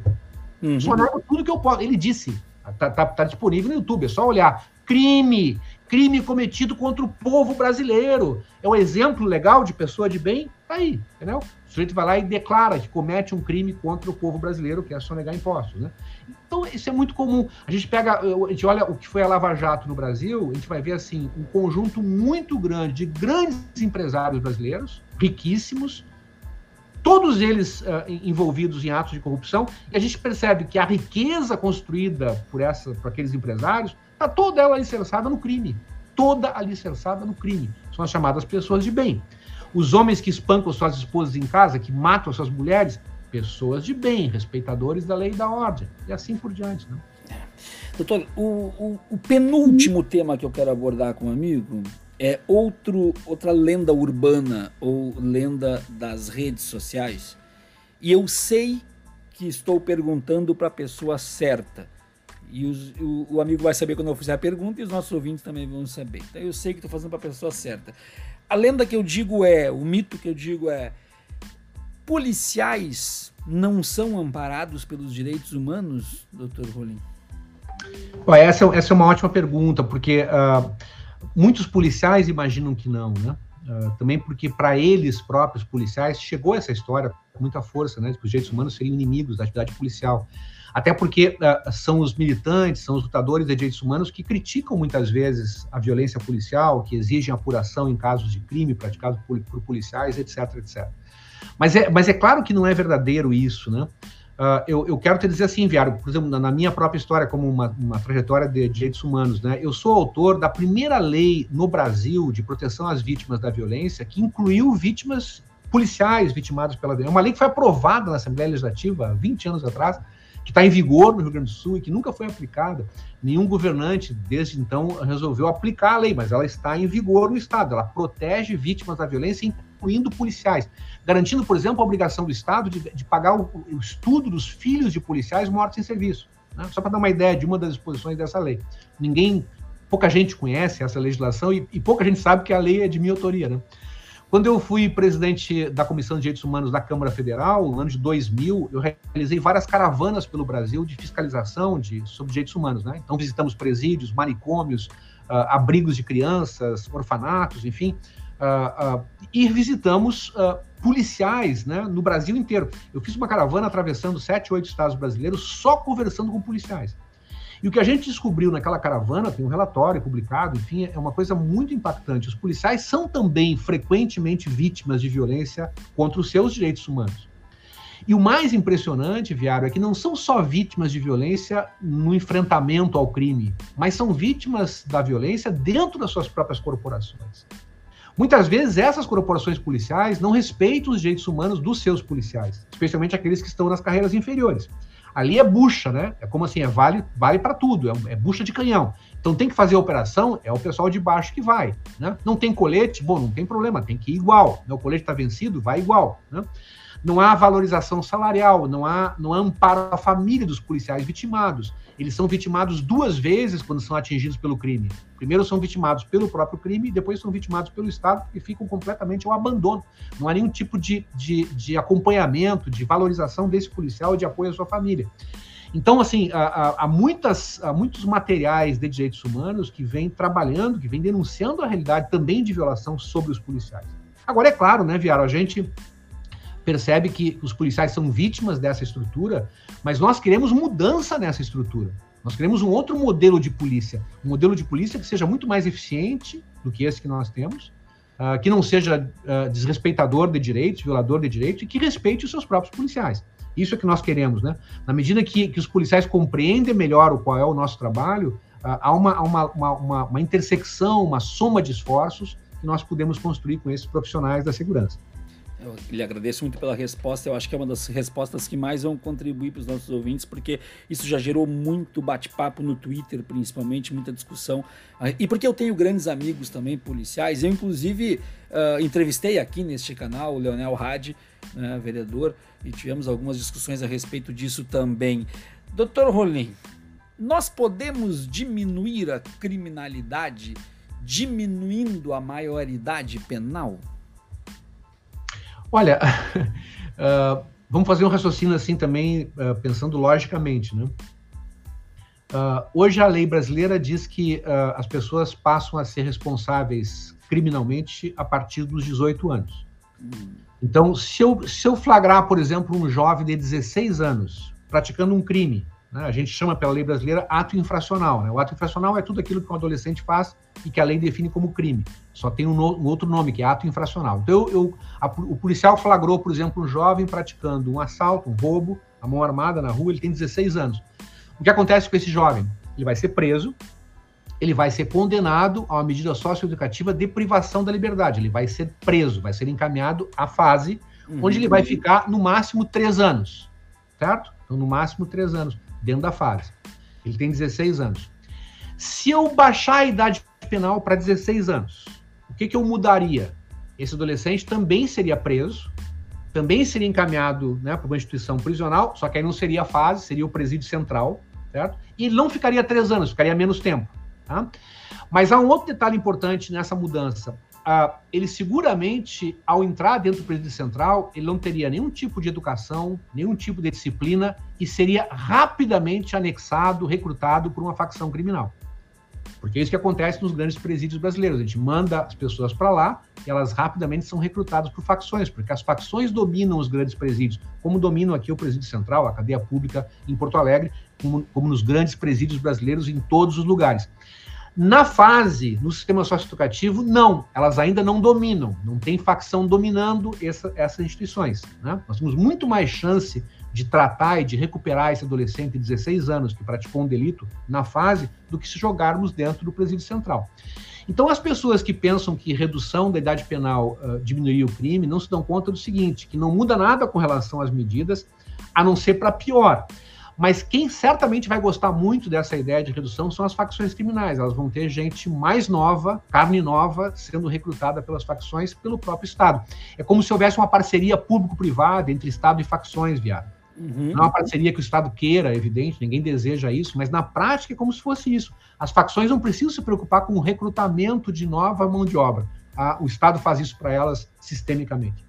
Uhum. Sonego tudo que eu posso. Ele disse: Está tá, tá disponível no YouTube, é só olhar. Crime, crime cometido contra o povo brasileiro. É um exemplo legal de pessoa de bem? Tá aí, entendeu? O sujeito vai lá e declara que comete um crime contra o povo brasileiro, que é sonegar impostos, né? Então, isso é muito comum. A gente pega, a gente olha o que foi a Lava Jato no Brasil, a gente vai ver, assim, um conjunto muito grande de grandes empresários brasileiros, riquíssimos, todos eles uh, envolvidos em atos de corrupção, e a gente percebe que a riqueza construída por, essa, por aqueles empresários está toda ela alicerçada no crime. Toda alicerçada no crime. São as chamadas pessoas de bem. Os homens que espancam suas esposas em casa, que matam suas mulheres, pessoas de bem, respeitadores da lei e da ordem. E assim por diante. Né? Doutor, o, o, o penúltimo tema que eu quero abordar com o amigo é outro, outra lenda urbana ou lenda das redes sociais. E eu sei que estou perguntando para a pessoa certa. E os, o, o, amigo vai saber quando eu fizer a pergunta e os nossos ouvintes também vão saber. Então eu sei que estou fazendo para a pessoa certa. A lenda que eu digo é, o mito que eu digo é: policiais não são amparados pelos direitos humanos, doutor Rolim? Essa, essa é uma ótima pergunta, porque. Uh Muitos policiais imaginam que não, né? uh, também porque para eles próprios policiais chegou essa história com muita força, né, que os direitos humanos seriam inimigos da atividade policial. Até porque uh, são os militantes, são os lutadores de direitos humanos que criticam muitas vezes a violência policial, que exigem apuração em casos de crime praticados por, por policiais, etc, etc. Mas é, mas é claro que não é verdadeiro isso, né? Uh, eu, eu, quero te dizer assim, Viário, por exemplo, na, na minha própria história, como uma, uma, trajetória de direitos humanos, né? Eu sou autor da primeira lei no Brasil de proteção às vítimas da violência, que incluiu vítimas policiais vitimadas pela violência. É uma lei que foi aprovada na Assembleia Legislativa há 20 anos atrás, que está em vigor no Rio Grande do Sul e que nunca foi aplicada. Nenhum governante, desde então, resolveu aplicar a lei, mas ela está em vigor no Estado. Ela protege vítimas da violência, incluindo policiais, garantindo, por exemplo, a obrigação do Estado de, de pagar o, o, estudo dos filhos de policiais mortos em serviço. Né? Só para dar uma ideia de uma das disposições dessa lei. Ninguém, pouca gente conhece essa legislação e, e pouca gente sabe que a lei é de minha autoria. Né? Quando eu fui presidente da Comissão de Direitos Humanos da Câmara Federal, no ano de 2000, eu realizei várias caravanas pelo Brasil de fiscalização de, sobre direitos humanos. Né? Então, visitamos presídios, manicômios, uh, abrigos de crianças, orfanatos, enfim, uh, uh, e visitamos policiais né, no Brasil inteiro. Eu fiz uma caravana atravessando sete, oito estados brasileiros só conversando com policiais. E o que a gente descobriu naquela caravana, tem um relatório publicado, enfim, é uma coisa muito impactante. Os policiais são também frequentemente vítimas de violência contra os seus direitos humanos. E o mais impressionante, Viário, é que não são só vítimas de violência no enfrentamento ao crime, mas são vítimas da violência dentro das suas próprias corporações. Muitas vezes essas corporações policiais não respeitam os direitos humanos dos seus policiais, especialmente aqueles que estão nas carreiras inferiores. Ali é bucha, né? É como assim, é vale, vale para tudo, é, é, bucha de canhão. Então tem que fazer a operação, é o pessoal de baixo que vai, né? Não tem colete, bom, não tem problema, tem que ir igual. Né? O colete está vencido, vai igual, né? Não há valorização salarial, não há, não há amparo à família dos policiais vitimados eles são vitimados duas vezes quando são atingidos pelo crime. Primeiro são vitimados pelo próprio crime e depois são vitimados pelo Estado, porque ficam completamente ao abandono. Não há nenhum tipo de, de, de acompanhamento, de valorização desse policial e de apoio à sua família. Então, assim, há, há, muitas, há muitos materiais de direitos humanos que vêm trabalhando, que vêm denunciando a realidade também de violação sobre os policiais. Agora, é claro, né, Viaro, a gente percebe que os policiais são vítimas dessa estrutura, mas nós queremos mudança nessa estrutura. Nós queremos um outro modelo de polícia, um modelo de polícia que seja muito mais eficiente do que esse que nós temos, uh, que não seja uh, desrespeitador de direitos, violador de direitos, e que respeite os seus próprios policiais. Isso é que nós queremos, né? Na medida que, que os policiais compreendem melhor o qual é o nosso trabalho, uh, há uma, uma, uma, uma intersecção, uma soma de esforços que nós podemos construir com esses profissionais da segurança. Eu lhe agradeço muito pela resposta. Eu acho que é uma das respostas que mais vão contribuir para os nossos ouvintes, porque isso já gerou muito bate-papo no Twitter, principalmente, muita discussão. E porque eu tenho grandes amigos também policiais. Eu, inclusive, uh, entrevistei aqui neste canal o Leonel Hadi, né, vereador, e tivemos algumas discussões a respeito disso também. Doutor Rolim, nós podemos diminuir a criminalidade diminuindo a maioridade penal? Olha, uh, vamos fazer um raciocínio assim também, uh, pensando logicamente, né? Uh, hoje a lei brasileira diz que as pessoas passam a ser responsáveis criminalmente a partir dos 18 anos. Então, se eu, se eu flagrar, por exemplo, um jovem de 16 anos praticando um crime né? A gente chama pela lei brasileira ato infracional. Né? O ato infracional é tudo aquilo que um adolescente faz e que a lei define como crime. Só tem um, no, um outro nome, que é ato infracional. Então, eu, eu, a, o policial flagrou, por exemplo, um jovem praticando um assalto, um roubo, a mão armada na rua, ele tem 16 anos. O que acontece com esse jovem? Ele vai ser preso, ele vai ser condenado a uma medida socioeducativa de privação da liberdade. Ele vai ser preso, vai ser encaminhado à fase uhum. onde ele vai ficar no máximo três anos, certo? Então, no máximo três anos dentro da fase. Ele tem 16 anos. Se eu baixar a idade penal para 16 anos, o que, que eu mudaria? Esse adolescente também seria preso, também seria encaminhado né, para uma instituição prisional, só que aí não seria a fase, seria o presídio central, certo? E não ficaria três anos, ficaria menos tempo. Tá? Mas há um outro detalhe importante nessa mudança ele seguramente, ao entrar dentro do presídio central, ele não teria nenhum tipo de educação, nenhum tipo de disciplina e seria rapidamente anexado, recrutado por uma facção criminal. Porque é isso que acontece nos grandes presídios brasileiros. A gente manda as pessoas para lá e elas rapidamente são recrutadas por facções, porque as facções dominam os grandes presídios, como dominam aqui o Presídio Central, a cadeia pública em Porto Alegre, como, como nos grandes presídios brasileiros em todos os lugares. Na fase, no sistema socioeducativo, não, elas ainda não dominam, não tem facção dominando essa, essas instituições. Né? Nós temos muito mais chance de tratar e de recuperar esse adolescente de 16 anos que praticou um delito na fase do que se jogarmos dentro do presídio central. Então, as pessoas que pensam que redução da idade penal uh, diminuiria o crime não se dão conta do seguinte, que não muda nada com relação às medidas, a não ser para pior. Mas quem certamente vai gostar muito dessa ideia de redução são as facções criminais. Elas vão ter gente mais nova, carne nova, sendo recrutada pelas facções pelo próprio Estado. É como se houvesse uma parceria público-privada entre Estado e facções, viado. Uhum. Não é uma parceria que o Estado queira, é evidente, ninguém deseja isso, mas na prática é como se fosse isso. As facções não precisam se preocupar com o recrutamento de nova mão de obra. o Estado faz isso para elas sistemicamente.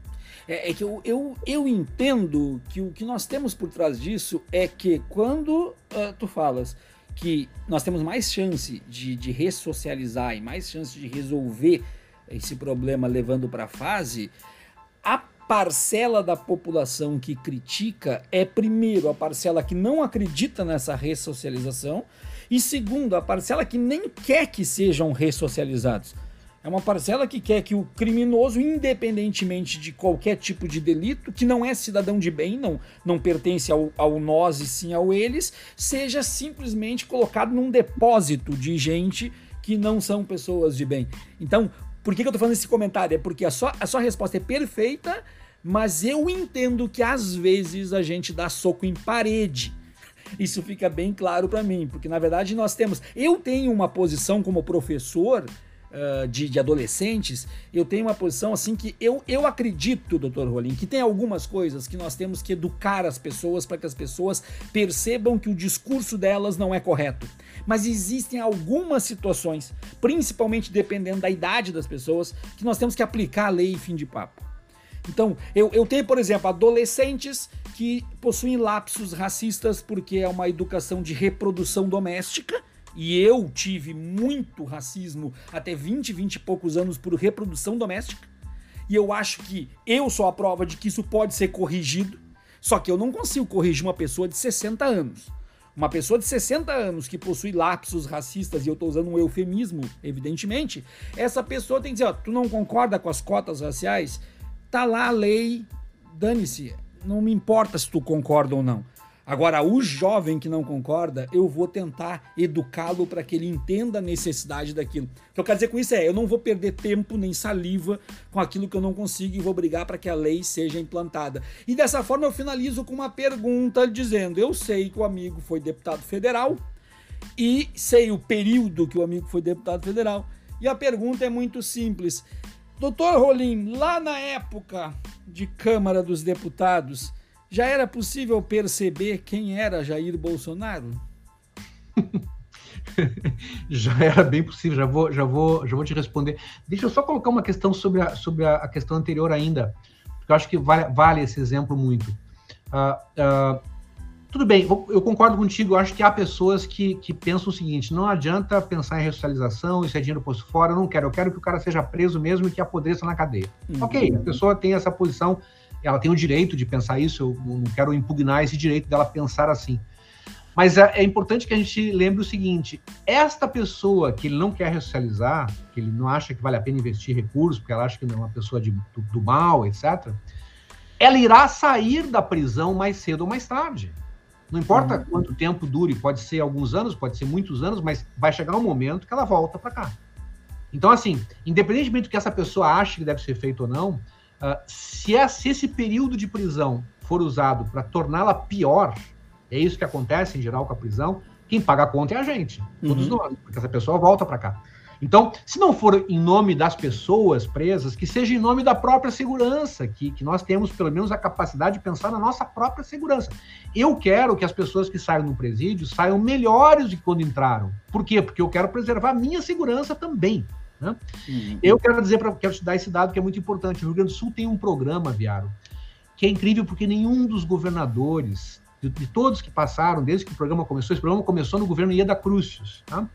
É, é, que eu, eu, eu entendo que o que nós temos por trás disso é que quando uh, tu falas que nós temos mais chance de, de ressocializar e mais chance de resolver esse problema levando para a fase, a parcela da população que critica é, primeiro, a parcela que não acredita nessa ressocialização, e segundo, a parcela que nem quer que sejam ressocializados. É uma parcela que quer que o criminoso, independentemente de qualquer tipo de delito, que não é cidadão de bem, não, não pertence ao, ao nós e sim ao eles, seja simplesmente colocado num depósito de gente que não são pessoas de bem. Então, por que, que eu tô fazendo esse comentário? É porque a sua, a sua resposta é perfeita, mas eu entendo que às vezes a gente dá soco em parede. Isso fica bem claro para mim, porque na verdade nós temos. Eu tenho uma posição como professor uh, de, de, adolescentes, eu tenho uma posição assim que eu, eu acredito, doutor Rolim, que tem algumas coisas que nós temos que educar as pessoas para que as pessoas percebam que o discurso delas não é correto. Mas existem algumas situações, principalmente dependendo da idade das pessoas, que nós temos que aplicar a lei fim de papo. Então, eu, eu tenho, por exemplo, adolescentes que possuem lapsos racistas porque é uma educação de reprodução doméstica. E eu tive muito racismo até 20, 20 e poucos anos por reprodução doméstica. E eu acho que eu sou a prova de que isso pode ser corrigido. Só que eu não consigo corrigir uma pessoa de 60 anos. Uma pessoa de 60 anos que possui lapsos racistas, e eu estou usando um eufemismo, evidentemente, essa pessoa tem que dizer: ó, tu não concorda com as cotas raciais? Tá lá a lei, dane-se, não me importa se tu concorda ou não. Agora, o jovem que não concorda, eu vou tentar educá-lo para que ele entenda a necessidade daquilo. O que eu quero dizer com isso é, eu não vou perder tempo nem saliva com aquilo que eu não consigo e vou brigar para que a lei seja implantada. E dessa forma eu finalizo com uma pergunta dizendo: eu sei que o amigo foi deputado federal e sei o período que o amigo foi deputado federal. E a pergunta é muito simples. Doutor Rolim, lá na época de Câmara dos Deputados, já era possível perceber quem era Jair Bolsonaro? já era bem possível, já vou, já vou, já vou te responder. Deixa eu só colocar uma questão sobre a, sobre a, questão anterior ainda, porque eu acho que vale, vale esse exemplo muito. Uh, uh, tudo bem, eu concordo contigo. Eu acho que há pessoas que, que pensam o seguinte: não adianta pensar em ressocialização, isso é dinheiro posto fora, eu não quero. Eu quero que o cara seja preso mesmo e que apodreça na cadeia. Uhum. Ok, a pessoa tem essa posição, ela tem o direito de pensar isso, eu não quero impugnar esse direito dela pensar assim. Mas é, é importante que a gente lembre o seguinte: esta pessoa que ele não quer ressocializar, que ele não acha que vale a pena investir recursos, porque ela acha que não é uma pessoa de, do, do mal, etc., ela irá sair da prisão mais cedo ou mais tarde. Não importa uhum. quanto tempo dure, pode ser alguns anos, pode ser muitos anos, mas vai chegar um momento que ela volta para cá. Então, assim, independentemente do que essa pessoa acha que deve ser feito ou não, uh, se, se esse período de prisão for usado para torná-la pior, é isso que acontece em geral com a prisão, quem paga a conta é a gente, todos uhum. nós, porque essa pessoa volta para cá. Então, se não for em nome das pessoas presas, que seja em nome da própria segurança, que, que nós temos pelo menos a capacidade de pensar na nossa própria segurança. Eu quero que as pessoas que saiam do presídio saiam melhores do que quando entraram. Por quê? Porque eu quero preservar a minha segurança também. Né? Uhum. Eu quero dizer para quero te dar esse dado que é muito importante. O Rio Grande do Sul tem um programa, Viaro, que é incrível porque nenhum dos governadores, de, de todos que passaram, desde que o programa começou, esse programa começou no governo Ieda Crucius, tá?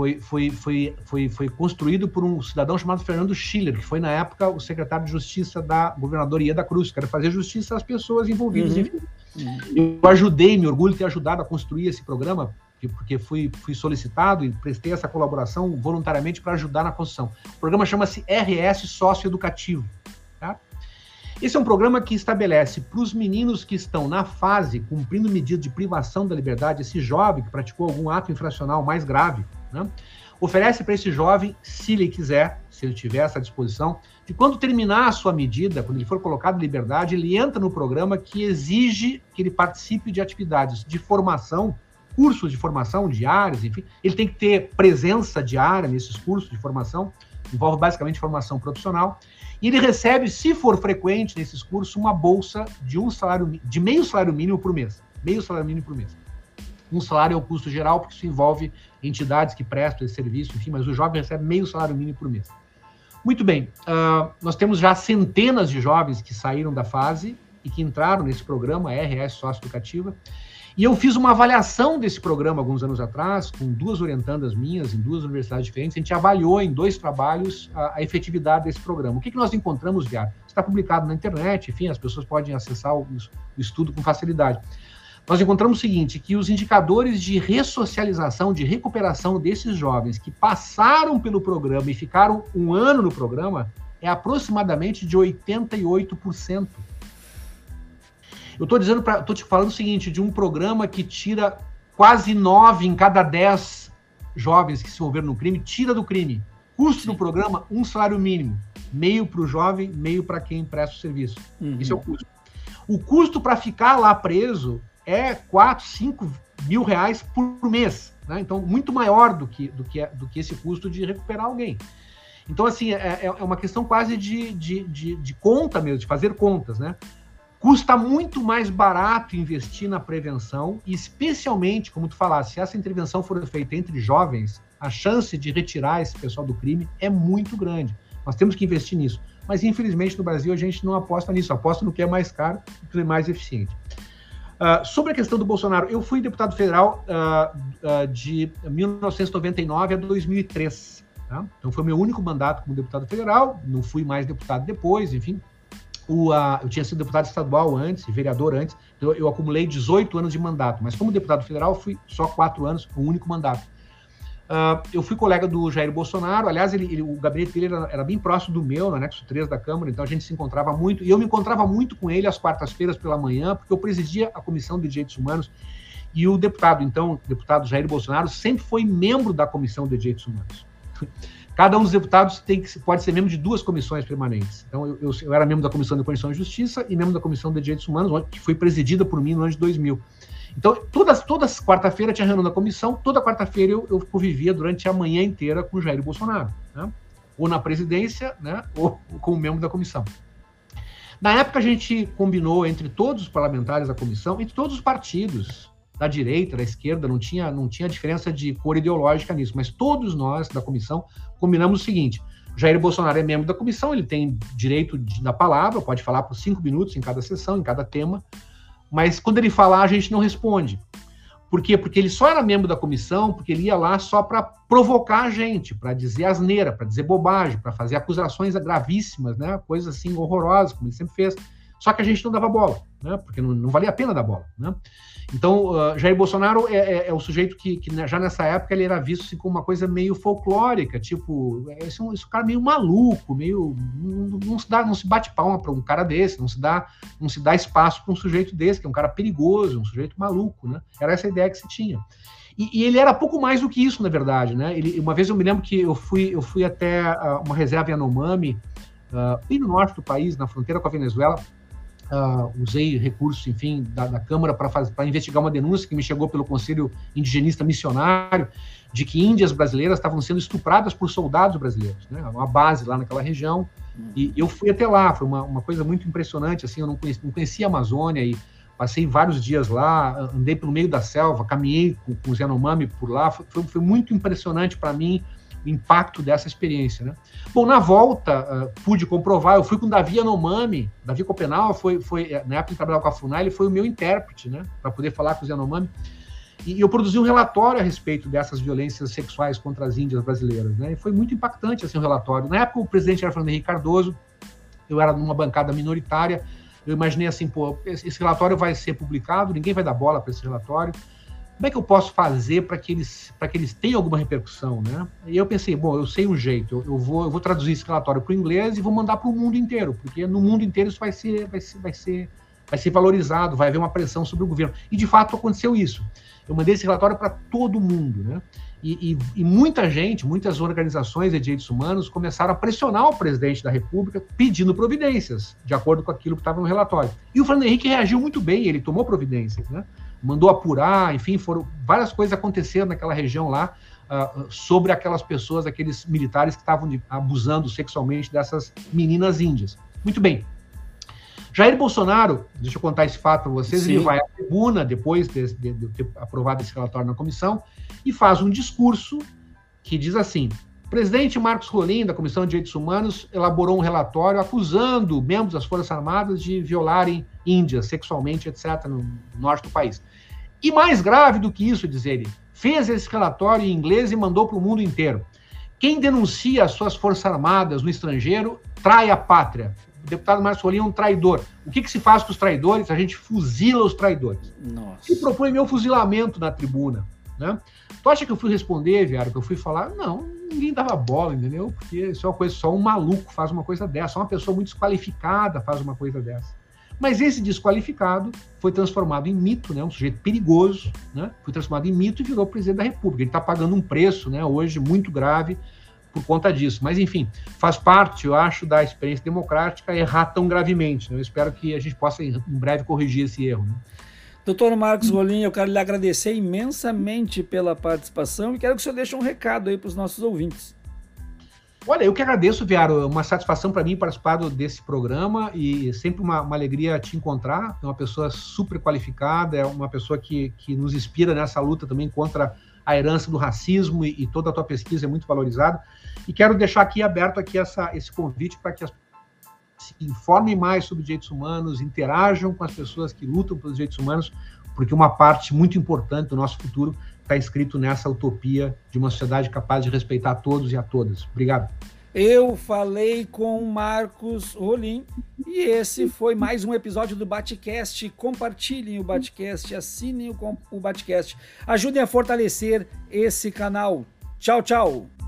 foi, foi, foi, foi, foi construído por um cidadão chamado Fernando Schiller, que foi, na época, o secretário de Justiça da governadoria da Cruz, que era fazer justiça às pessoas envolvidas. Uhum. Uhum. Eu ajudei, me orgulho de ter ajudado a construir esse programa, porque fui, fui solicitado e prestei essa colaboração voluntariamente para ajudar na construção. O programa chama-se RS Sócio Educativo. Tá? Esse é um programa que estabelece para os meninos que estão na fase cumprindo medida de privação da liberdade, esse jovem que praticou algum ato infracional mais grave, né? oferece para esse jovem, se ele quiser, se ele tiver essa disposição, de quando terminar a sua medida, quando ele for colocado em liberdade, ele entra no programa que exige que ele participe de atividades de formação, cursos de formação diários, enfim. Ele tem que ter presença diária nesses cursos de formação, envolve basicamente formação profissional. E ele recebe, se for frequente nesses cursos, uma bolsa de um salário de meio salário mínimo por mês. Meio salário mínimo por mês. Um salário é o custo geral, porque isso envolve entidades que prestam esse serviço, enfim, mas o jovem recebe meio salário mínimo por mês. Muito bem, uh, nós temos já centenas de jovens que saíram da fase e que entraram nesse programa RS Sócio Educativa. E eu fiz uma avaliação desse programa alguns anos atrás, com duas orientandas minhas em duas universidades diferentes. A gente avaliou em dois trabalhos a, a efetividade desse programa. O que, que nós encontramos, Viar? Está publicado na internet, enfim, as pessoas podem acessar o, o estudo com facilidade nós encontramos o seguinte, que os indicadores de ressocialização, de recuperação desses jovens que passaram pelo programa e ficaram um ano no programa é aproximadamente de 88%. Eu estou dizendo para, estou te falando o seguinte, de um programa que tira quase nove em cada dez jovens que se envolveram no crime, tira do crime. Custo do programa, um salário mínimo. Meio para o jovem, meio para quem presta o serviço. Uhum. Esse é o custo. O custo para ficar lá preso é 4, 5 mil reais por mês. Né? Então, muito maior do que, do, que, do que esse custo de recuperar alguém. Então, assim, é, é, é uma questão quase de, de, de, de, conta mesmo, de fazer contas, né? Custa muito mais barato investir na prevenção, especialmente, como tu falaste, se essa intervenção for feita entre jovens, a chance de retirar esse pessoal do crime é muito grande. Nós temos que investir nisso. Mas, infelizmente, no Brasil, a gente não aposta nisso, aposta no que é mais caro e que é mais eficiente. Uh, sobre a questão do Bolsonaro, eu fui deputado federal uh, uh, de 1999 a 2003. Tá? Então foi meu único mandato como deputado federal, não fui mais deputado depois, enfim. O, eu tinha sido deputado estadual antes, vereador antes, então eu acumulei 18 anos de mandato, mas como deputado federal fui só quatro anos, um único mandato. Uh, eu fui colega do Jair Bolsonaro, aliás, ele, ele, o gabinete dele era, era, bem próximo do meu, no anexo 3 da Câmara, então a gente se encontrava muito, e eu me encontrava muito com ele às quartas-feiras pela manhã, porque eu presidia a Comissão de Direitos Humanos, e o deputado, então, deputado Jair Bolsonaro, sempre foi membro da Comissão de Direitos Humanos. Cada um dos deputados tem que, pode ser membro de duas comissões permanentes. Então, eu, eu, eu era membro da Comissão de Constituição e Justiça e membro da Comissão de Direitos Humanos, que foi presidida por mim no ano de 2000. Então, todas, todas quarta-feira tinha reunião da comissão, toda quarta-feira eu, eu convivia durante a manhã inteira com o Jair Bolsonaro, né? ou na presidência, né? ou como membro da comissão. Na época, a gente combinou entre todos os parlamentares da comissão, entre todos os partidos, da direita, da esquerda, não tinha, não tinha diferença de cor ideológica nisso, mas todos nós da comissão combinamos o seguinte: Jair Bolsonaro é membro da comissão, ele tem direito de, da palavra, pode falar por cinco minutos em cada sessão, em cada tema. Mas quando ele falar, a gente não responde. Por quê? Porque ele só era membro da comissão, porque ele ia lá só para provocar a gente, para dizer asneira, para dizer bobagem, para fazer acusações gravíssimas, né? coisas assim horrorosas, como ele sempre fez. Só que a gente não dava bola, né? porque não, não valia a pena dar bola. Né? Então, uh, Jair Bolsonaro é, é, é, o sujeito que, que, já nessa época ele era visto assim, como uma coisa meio folclórica, tipo, esse, esse cara meio maluco, meio não, não, se dá, não se bate palma para um cara desse, não se dá, não se dá espaço para um sujeito desse, que é um cara perigoso, um sujeito maluco, né? Era essa a ideia que se tinha. E, e, ele era pouco mais do que isso, na verdade, né? Ele, uma vez eu me lembro que eu fui, eu fui até uh, uma reserva em Anomami, uh, bem no norte do país, na fronteira com a Venezuela, Uh, usei recursos, enfim, da, da Câmara para investigar uma denúncia que me chegou pelo Conselho Indigenista Missionário de que índias brasileiras estavam sendo estupradas por soldados brasileiros, né? Uma base lá naquela região. E eu fui até lá, foi uma, uma coisa muito impressionante, assim, eu não conhecia, não conhecia a Amazônia e passei vários dias lá, andei pelo meio da selva, caminhei com, com os Yanomami por lá, foi, foi muito impressionante para mim impacto dessa experiência, né? Bom, na volta, uh, pude comprovar, eu fui com o Davi Yanomami, Davi Copenal foi, foi, eh, na época que trabalhava com a FUNAI, ele foi o meu intérprete, né? Para poder falar com os Yanomami. E eu produzi um relatório a respeito dessas violências sexuais contra as índias brasileiras, né? E foi muito impactante assim o relatório. Na época o presidente era Fernando Henrique Cardoso, eu era numa bancada minoritária, eu imaginei assim, pô, esse relatório vai ser publicado, ninguém vai dar bola para esse relatório. Como é que eu posso fazer para que eles para que eles tenham alguma repercussão, né? E eu pensei, bom, eu sei um jeito, eu, eu vou eu vou traduzir esse relatório para o inglês e vou mandar para o mundo inteiro, porque no mundo inteiro isso vai ser vai ser vai ser vai ser valorizado, vai haver uma pressão sobre o governo. E de fato aconteceu isso. Eu mandei esse relatório para todo mundo, né? E, e, e, muita gente, muitas organizações de direitos humanos começaram a pressionar o presidente da República pedindo providências, de acordo com aquilo que estava no relatório. E o Fernando Henrique reagiu muito bem, ele tomou providências, né? Mandou apurar, enfim, foram várias coisas acontecendo naquela região lá uh, sobre aquelas pessoas, aqueles militares que estavam abusando sexualmente dessas meninas índias. Muito bem. Jair Bolsonaro, deixa eu contar esse fato para vocês, Sim. ele vai à tribuna, depois de, de, de ter aprovado esse relatório na comissão, e faz um discurso que diz assim: o presidente Marcos Rolim, da Comissão de Direitos Humanos, elaborou um relatório acusando membros das Forças Armadas de violarem índias sexualmente, etc., no norte do país. E mais grave do que isso, diz ele, fez esse relatório em inglês e mandou para o mundo inteiro. Quem denuncia as suas Forças Armadas no estrangeiro trai a pátria. O deputado Marcos Rolim é um traidor. O que, que, se faz com os traidores? A gente fuzila os traidores. Nossa. E propõe meu fuzilamento na tribuna. Né? Tu acha que eu fui responder, Viário, que eu fui falar? Não, ninguém dava bola, entendeu? Porque isso é uma coisa, só um maluco faz uma coisa dessa, só uma pessoa muito desqualificada faz uma coisa dessa. Mas esse desqualificado foi transformado em mito, né? um sujeito perigoso, né? foi transformado em mito e virou presidente da República. Ele está pagando um preço né, hoje muito grave por conta disso. Mas, enfim, faz parte, eu acho, da experiência democrática errar tão gravemente. Né? Eu espero que a gente possa, em breve, corrigir esse erro. Né? Doutor Marcos Rolim, eu quero lhe agradecer imensamente pela participação e quero que o senhor deixe um recado aí para os nossos ouvintes. Olha, eu que agradeço, Viaro. Uma satisfação para mim participar desse programa e sempre uma, uma, alegria te encontrar. É uma pessoa super qualificada, é uma pessoa que, que nos inspira nessa luta também contra a herança do racismo e, e toda a tua pesquisa é muito valorizada. E quero deixar aqui aberto aqui essa, esse convite para que as se informem mais sobre direitos humanos, interajam com as pessoas que lutam pelos direitos humanos, porque uma parte muito importante do nosso futuro está escrito nessa utopia de uma sociedade capaz de respeitar a todos e a todas. Obrigado. Eu falei com Marcos Rolim e esse foi mais um episódio do Batcast. Compartilhem o Batcast, assinem o, o Batcast, ajudem a fortalecer esse canal. Tchau, tchau.